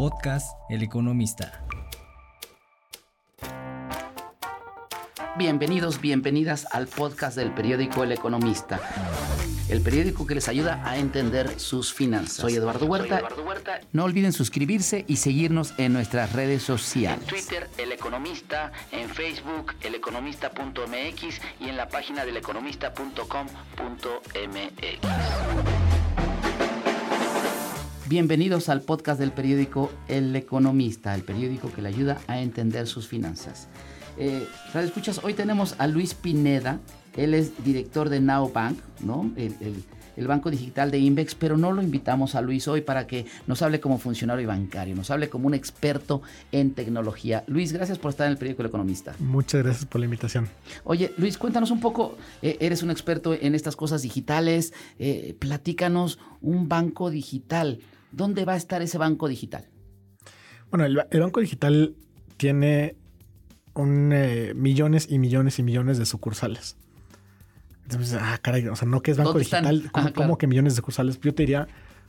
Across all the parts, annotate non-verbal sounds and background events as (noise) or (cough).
Podcast El Economista. Bienvenidos, bienvenidas al podcast del periódico El Economista, el periódico que les ayuda a entender sus finanzas. Soy Eduardo Huerta. No olviden suscribirse y seguirnos en nuestras redes sociales. En Twitter, El Economista, en Facebook, eleconomista.mx y en la página del economista.com.mx. Bienvenidos al podcast del periódico El Economista, el periódico que le ayuda a entender sus finanzas. Eh, escuchas, hoy tenemos a Luis Pineda, él es director de Now Bank, ¿no? El, banco digital de Invex, pero no lo invitamos a Luis hoy para que nos hable como funcionario bancario, nos hable como un experto en tecnología. Luis, gracias por estar en el periódico El Economista. Muchas gracias por la invitación. Oye, Luis, cuéntanos un poco, eh, eres un experto en estas cosas digitales, eh, platícanos un banco digital. ¿Dónde va a estar ese banco digital? Bueno, el, el banco digital tiene un, eh, millones y millones y millones de sucursales. Entonces, ah, caray, o sea, no que es banco digital, ¿cómo, que millones de sucursales? Yo te diría,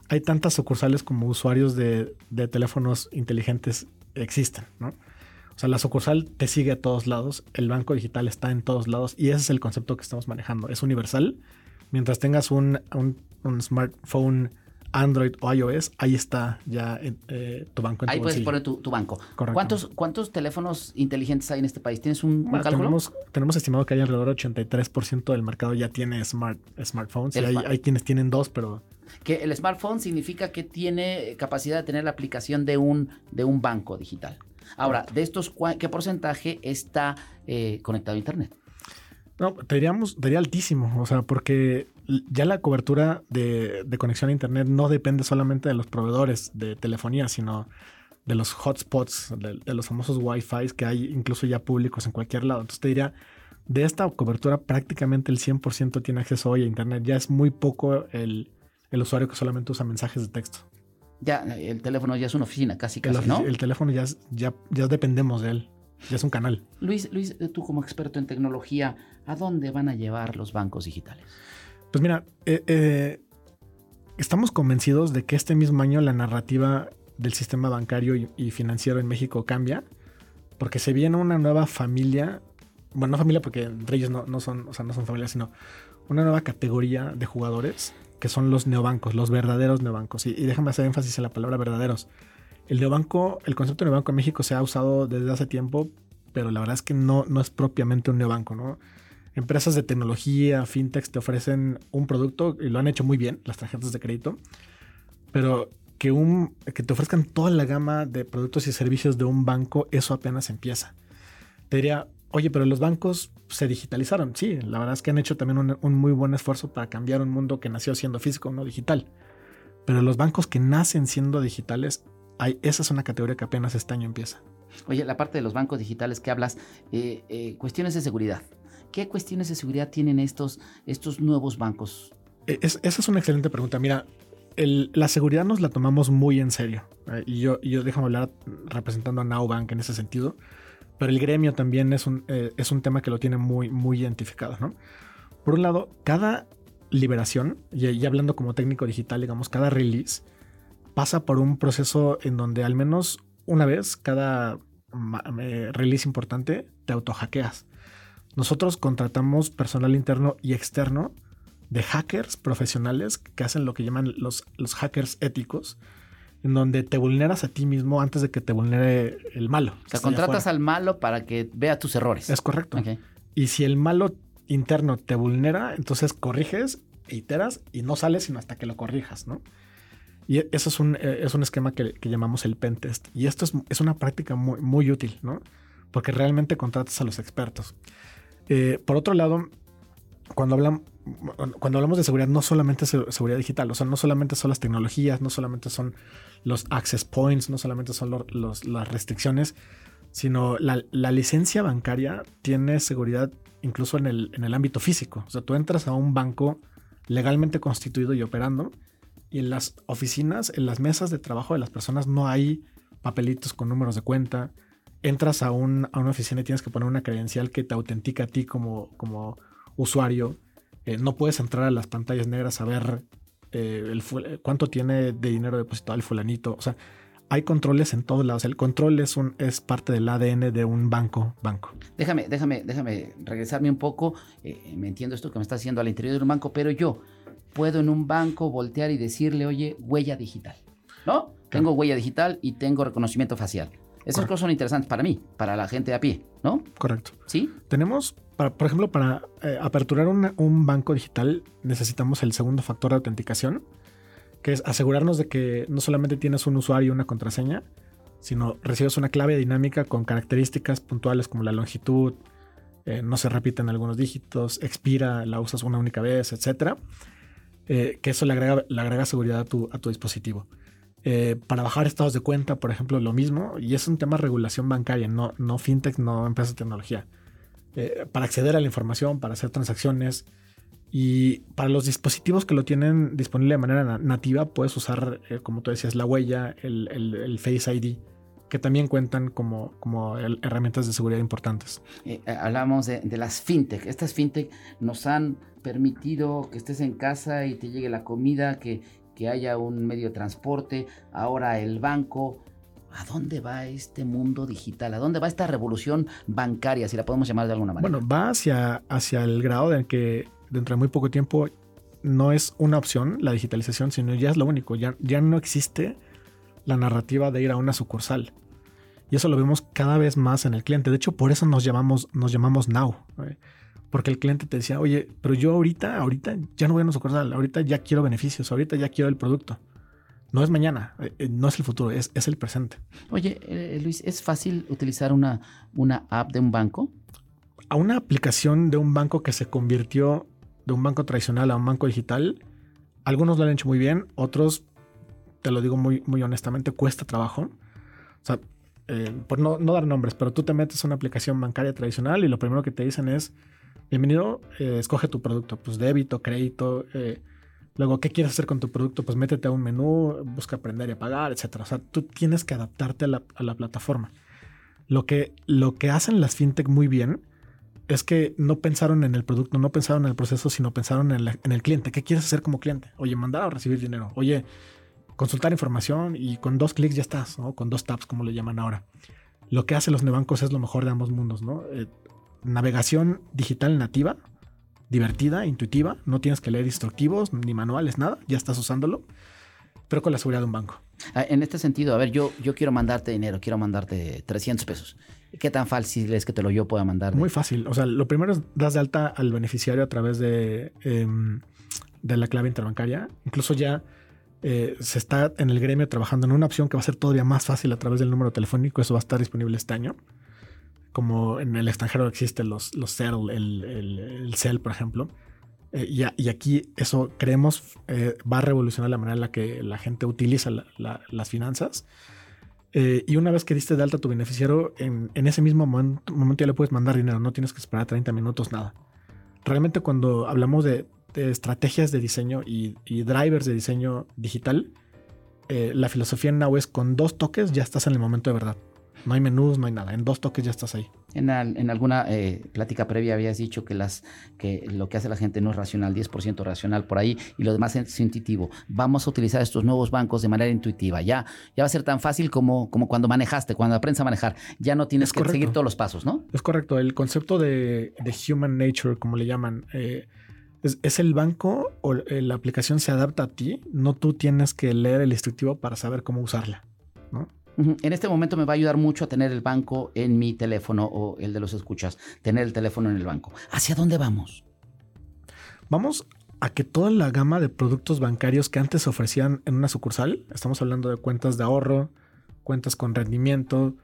hay tantas sucursales como usuarios de, teléfonos inteligentes existen, ¿no? O sea, la sucursal te sigue a todos lados, el banco digital está en todos lados y ese es el concepto que estamos manejando. Es universal. Mientras tengas un, un smartphone Android o iOS, ahí está ya eh, tu banco. En ahí puedes poner tu, banco. ¿Cuántos, ¿Cuántos teléfonos inteligentes hay en este país? ¿Tienes un, cálculo? Tenemos, estimado que hay alrededor del 83% del mercado ya tiene smart, smartphones. hay, quienes tienen dos, pero... Que el smartphone significa que tiene capacidad de tener la aplicación de un, de un banco digital. Ahora, de estos, ¿qué porcentaje está eh, conectado a Internet? No, te diríamos, diría altísimo, o sea, porque ya la cobertura de, conexión a Internet no depende solamente de los proveedores de telefonía, sino de los hotspots, de, los famosos Wi-Fi que hay incluso ya públicos en cualquier lado. Entonces te diría, de esta cobertura prácticamente el 100% tiene acceso hoy a Internet. Ya es muy poco el, usuario que solamente usa mensajes de texto. Ya, el teléfono ya es una oficina, casi casi, el, ¿no? El teléfono ya, ya, ya dependemos de él. Ya es un canal. Luis, Luis, tú como experto en tecnología, ¿a dónde van a llevar los bancos digitales? Pues mira, eh, eh, estamos convencidos de que este mismo año la narrativa del sistema bancario y, financiero en México cambia, porque se viene una nueva familia, bueno, no familia porque entre ellos no, son, o sea, no son familias, sino una nueva categoría de jugadores que son los neobancos, los verdaderos neobancos. Y, y déjame hacer énfasis en la palabra verdaderos. El neobanco, el concepto de neobanco en México se ha usado desde hace tiempo, pero la verdad es que no, no es propiamente un neobanco, ¿no? Empresas de tecnología, fintechs te ofrecen un producto y lo han hecho muy bien, las tarjetas de crédito, pero que, un, que te ofrezcan toda la gama de productos y servicios de un banco, eso apenas empieza. Te diría, oye, pero los bancos se digitalizaron. Sí, la verdad es que han hecho también un, muy buen esfuerzo para cambiar un mundo que nació siendo físico, no digital. Pero los bancos que nacen siendo digitales, hay, esa es una categoría que apenas este año empieza. Oye, la parte de los bancos digitales que hablas, eh, eh, cuestiones de seguridad. ¿Qué cuestiones de seguridad tienen estos, estos nuevos bancos? E, esa es una excelente pregunta. Mira, la seguridad nos la tomamos muy en serio. Eh, y yo, yo déjame hablar representando a Nowbank en ese sentido. Pero el gremio también es un, eh, es un tema que lo tiene muy, muy identificado. ¿no? Por un lado, cada liberación, y, hablando como técnico digital, digamos, cada release pasa por un proceso en donde al menos una vez cada eh, release importante te autohackeas. Nosotros contratamos personal interno y externo de hackers profesionales que hacen lo que llaman los, los hackers éticos, en donde te vulneras a ti mismo antes de que te vulnere el malo. O sea, contratas al malo para que vea tus errores. Es correcto. Y si el malo interno te vulnera, entonces corriges, iteras y no sales sino hasta que lo corrijas, ¿no? Y eso es un, eh, es un esquema que, llamamos el pentest. Y esto es, es, una práctica muy, muy útil, ¿no? Porque realmente contratas a los expertos. Eh, por otro lado, cuando, hablamos, de seguridad, no solamente es seguridad digital, o sea, no solamente son las tecnologías, no solamente son los access points, no solamente son las restricciones, sino la, licencia bancaria tiene seguridad incluso en el, en el ámbito físico. O sea, tú entras a un banco legalmente constituido y operando, y en las oficinas, en las mesas de trabajo de las personas no hay papelitos con números de cuenta, entras a, una oficina y tienes que poner una credencial que te autentica a ti como, como usuario. Eh, no puedes entrar a las pantallas negras a ver eh, el, cuánto tiene de dinero depositado el fulanito. O sea, hay controles en todos lados. El control es, un, es parte del ADN de un banco. banco. Déjame, déjame, déjame regresarme un poco. Eh, me entiendo esto que me está haciendo al interior de un banco, pero yo puedo en un banco voltear y decirle, oye, huella digital. ¿No? Tengo huella digital y tengo reconocimiento facial. Esas cosas son interesantes para mí, para la gente a pie, ¿no? Correcto. ¿Sí? Tenemos, para, por ejemplo, para eh, aperturar un banco digital necesitamos el segundo factor de autenticación, que es asegurarnos de que no solamente tienes un usuario y una contraseña, sino recibes una clave dinámica con características puntuales como la longitud, eh, no se repiten algunos dígitos, expira, la usas una única vez, etc. Eh, que eso le agrega, le agrega seguridad a tu, a tu dispositivo. Eh, para bajar estados de cuenta, por ejemplo, lo mismo, y es un tema de regulación bancaria, no, no fintech, no empresas de tecnología. para acceder a la información, para hacer transacciones, y para los dispositivos que lo tienen disponible de manera nativa, puedes usar, eh, como tú decías, la huella, el, Face ID, que también cuentan como, como herramientas de seguridad importantes. Eh, eh, hablamos de, las fintech. Estas fintech nos han permitido que estés en casa y te llegue la comida, que, que haya un medio de transporte, ahora el banco. ¿A dónde va este mundo digital? ¿A dónde va esta revolución bancaria, si la podemos llamar de alguna manera? Bueno, va hacia, hacia el grado de que dentro de muy poco tiempo no es una opción la digitalización, sino ya es lo único. Ya, ya no existe la narrativa de ir a una sucursal. Y eso lo vemos cada vez más en el cliente. De hecho, por eso nos llamamos, nos llamamos Now. Porque el cliente te decía, oye, pero yo ahorita, ahorita ya no voy a una sucursal, ahorita ya quiero beneficios, ahorita ya quiero el producto. No es mañana, eh, eh, no es el futuro, es, es el presente. Oye, eh, Luis, ¿es fácil utilizar una, una app de un banco? A una aplicación de un banco que se convirtió de un banco tradicional a un banco digital, algunos lo han hecho muy bien, otros, te lo digo muy, muy honestamente, cuesta trabajo. O sea, eh, por no, dar nombres, pero tú te metes a una aplicación bancaria tradicional y lo primero que te dicen es, bienvenido, eh, escoge tu producto, pues débito, crédito. Eh, luego, ¿qué quieres hacer con tu producto? Pues métete a un menú, busca aprender y pagar, etc. O sea, tú tienes que adaptarte a la, a la plataforma. Lo que, lo que hacen las fintech muy bien es que no pensaron en el producto, no pensaron en el proceso, sino pensaron en, el cliente. ¿Qué quieres hacer como cliente? Oye, mandar o recibir dinero. Oye, consultar información y con dos clics ya estás, ¿no? Con dos taps, como le llaman ahora. Lo que hacen los nebancos es lo mejor de ambos mundos, ¿no? Eh, navegación digital nativa, divertida, intuitiva. No tienes que leer instructivos ni manuales, nada. Ya estás usándolo, pero con la seguridad de un banco. Ah, en este sentido, a ver, yo, yo quiero mandarte dinero, quiero mandarte 300 pesos. ¿Qué tan fácil es que te lo yo pueda mandar? Muy fácil. O sea, lo primero es das de alta al beneficiario a través de, em, de la clave interbancaria. Incluso ya eh, se está en el gremio trabajando en una opción que va a ser todavía más fácil a través del número telefónico. Eso va a estar disponible este año. Como en el extranjero existen los, los CEL, el, el, CEL, por ejemplo. Eh, y, aquí eso creemos eh, va a revolucionar la manera en la que la gente utiliza las finanzas. Eh, y una vez que diste de alta tu beneficiario, en, ese mismo momento, ya le puedes mandar dinero, no tienes que esperar 30 minutos, nada. Realmente cuando hablamos de, estrategias de diseño y, drivers de diseño digital, la filosofía en Now es con dos toques ya estás en el momento de verdad. No hay menús, no hay nada. En dos toques ya estás ahí. En, en alguna eh, plática previa habías dicho que, las, que lo que hace la gente no es racional, 10% racional por ahí y lo demás es intuitivo. Vamos a utilizar estos nuevos bancos de manera intuitiva. Ya, ya va a ser tan fácil como, como cuando manejaste, cuando aprendes a manejar. Ya no tienes que seguir todos los pasos, ¿no? Es correcto. El concepto de, human nature, como le llaman, eh, es, es, el banco o eh, la aplicación se adapta a ti. No tú tienes que leer el instructivo para saber cómo usarla. En este momento me va a ayudar mucho a tener el banco en mi teléfono o el de los escuchas, tener el teléfono en el banco. ¿Hacia dónde vamos? Vamos a que toda la gama de productos bancarios que antes se ofrecían en una sucursal, estamos hablando de cuentas de ahorro, cuentas con rendimiento,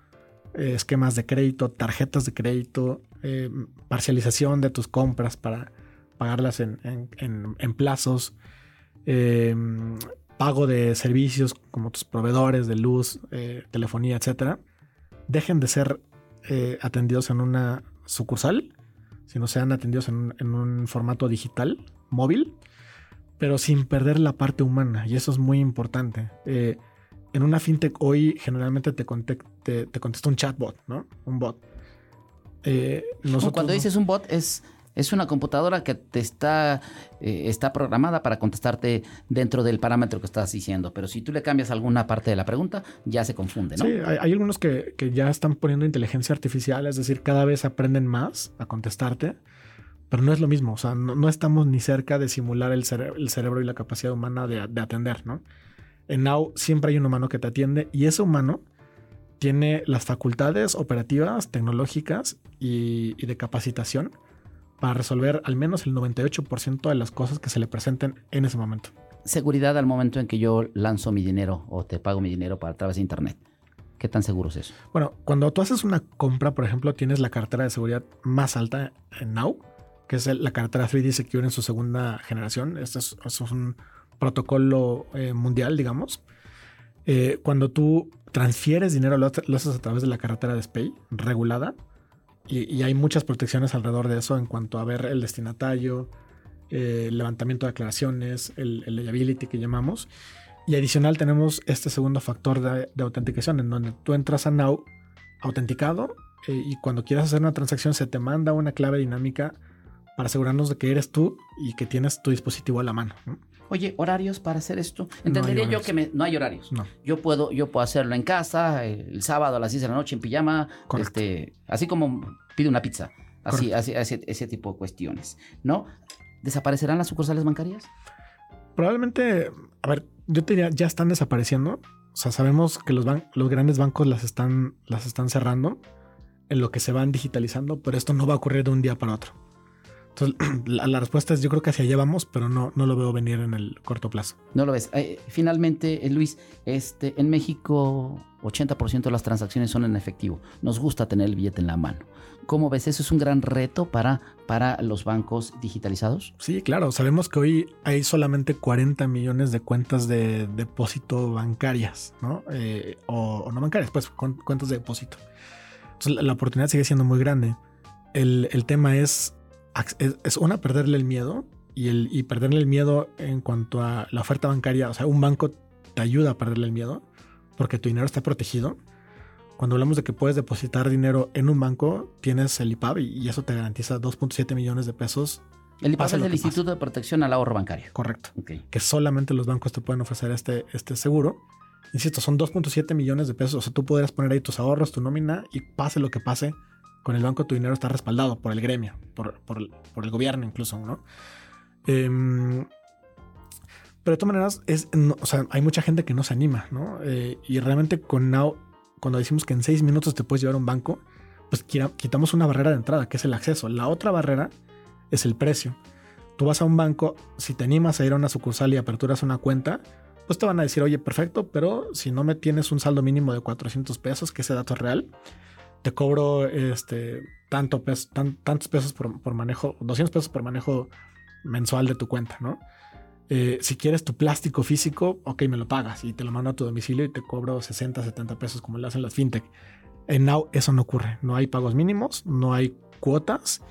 eh, esquemas de crédito, tarjetas de crédito, eh, parcialización de tus compras para pagarlas en, plazos, eh, pago de servicios como tus proveedores de luz, eh, telefonía, etcétera, dejen de ser eh, atendidos en una sucursal, sino sean atendidos en un, formato digital, móvil, pero sin perder la parte humana. Y eso es muy importante. Eh, en una fintech hoy generalmente te, te, contesta un chatbot, ¿no? Un bot. Cuando dices un bot es Es una computadora que te está, eh, está programada para contestarte dentro del parámetro que estás diciendo. Pero si tú le cambias alguna parte de la pregunta, ya se confunde, ¿no? Sí, hay, algunos que, que, ya están poniendo inteligencia artificial, es decir, cada vez aprenden más a contestarte. Pero no es lo mismo, o sea, no, no estamos ni cerca de simular el, cere el, cerebro y la capacidad humana de, de atender, ¿no? En Now siempre hay un humano que te atiende y ese humano tiene las facultades operativas, tecnológicas y de capacitación para resolver al menos el 98% de las cosas que se le presenten en ese momento. Seguridad al momento en que yo lanzo mi dinero o te pago mi dinero para a través de internet. ¿Qué tan seguro es eso? Bueno, cuando tú haces una compra, por ejemplo, tienes la cartera de seguridad más alta en Now, que es la cartera 3D Secure en su segunda generación. Este es, es un protocolo eh, mundial, digamos. Eh, cuando tú transfieres dinero, lo, lo, haces a través de la carretera de SPAY regulada y, hay muchas protecciones alrededor de eso en cuanto a ver el destinatario, eh, el levantamiento de aclaraciones, el, el liability que llamamos. Y adicional tenemos este segundo factor de, de autenticación en donde tú entras a Now autenticado eh, y cuando quieras hacer una transacción se te manda una clave dinámica para asegurarnos de que eres tú y que tienes tu dispositivo a la mano. ¿no? Oye, horarios para hacer esto. Entendería no yo que me, no hay horarios. No. Yo puedo, yo puedo hacerlo en casa, el sábado a las 10 de la noche en pijama, este, así como pide una pizza. Así, así, ese, ese tipo de cuestiones. ¿No? ¿Desaparecerán las sucursales bancarias? Probablemente, a ver, yo te diría, ya están desapareciendo. O sea, sabemos que los, los grandes bancos las están, las están cerrando en lo que se van digitalizando, pero esto no va a ocurrir de un día para otro. Entonces, (clears throat) la, la, respuesta es yo creo que hacia allá vamos, pero no, no lo veo venir en el corto plazo. No lo ves. Eh, finalmente, eh, Luis, este, en México 80% de las transacciones son en efectivo. Nos gusta tener el billete en la mano. ¿Cómo ves? ¿Eso es un gran reto para, para los bancos digitalizados? Sí, claro. Sabemos que hoy hay solamente 40 millones de cuentas de depósito bancarias, ¿no? Eh, o, o, no bancarias, pues cuentas de depósito. Entonces, la, la oportunidad sigue siendo muy grande. El, el tema es es, es, una, perderle el miedo y, el, y perderle el miedo en cuanto a la oferta bancaria. O sea, un banco te ayuda a perderle el miedo porque tu dinero está protegido. Cuando hablamos de que puedes depositar dinero en un banco, tienes el IPAB y, eso te garantiza 2.7 millones de pesos. El IPAB es el Instituto pase. de Protección al Ahorro Bancario. Correcto. Okay. Que solamente los bancos te pueden ofrecer este, este seguro. Insisto, son 2.7 millones de pesos. O sea, tú podrías poner ahí tus ahorros, tu nómina y pase lo que pase, con el banco tu dinero está respaldado por el gremio, por, el gobierno incluso, ¿no? Eh, pero de todas maneras, es, o sea, hay mucha gente que no se anima, ¿no? Eh, y realmente con Now, cuando decimos que en seis minutos te puedes llevar a un banco, pues quitamos una barrera de entrada, que es el acceso. La otra barrera es el precio. Tú vas a un banco, si te animas a ir a una sucursal y aperturas una cuenta, pues te van a decir, oye, perfecto, pero si no me tienes un saldo mínimo de 400 pesos, que ese dato es real, te cobro este, tanto peso, tan, tantos pesos por, por, manejo, 200 pesos por manejo mensual de tu cuenta, ¿no? Eh, si quieres tu plástico físico, ok, me lo pagas y te lo mando a tu domicilio y te cobro 60, 70 pesos como lo hacen las fintech. En Now eso no ocurre, no hay pagos mínimos, no hay cuotas,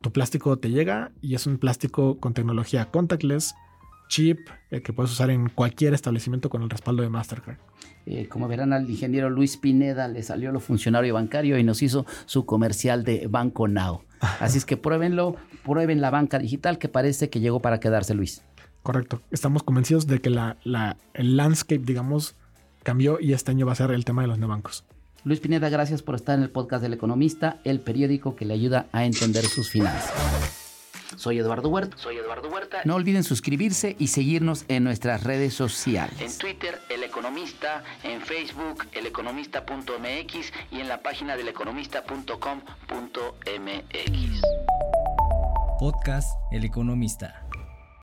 tu plástico te llega y es un plástico con tecnología contactless, chip, eh, que puedes usar en cualquier establecimiento con el respaldo de Mastercard. Eh, como verán al ingeniero Luis Pineda le salió lo funcionario bancario y nos hizo su comercial de Banco Now. (laughs) Así es que pruébenlo, prueben la banca digital que parece que llegó para quedarse Luis. Correcto. Estamos convencidos de que la, la, el landscape, digamos, cambió y este año va a ser el tema de los neobancos. Luis Pineda, gracias por estar en el podcast del Economista, el periódico que le ayuda a entender sus finanzas. Soy Eduardo Huerta. Soy Eduardo Huerta. No olviden suscribirse y seguirnos en nuestras redes sociales. En Twitter, El Economista, en Facebook, eleconomista.mx y en la página del economista.com.mx. Podcast El Economista.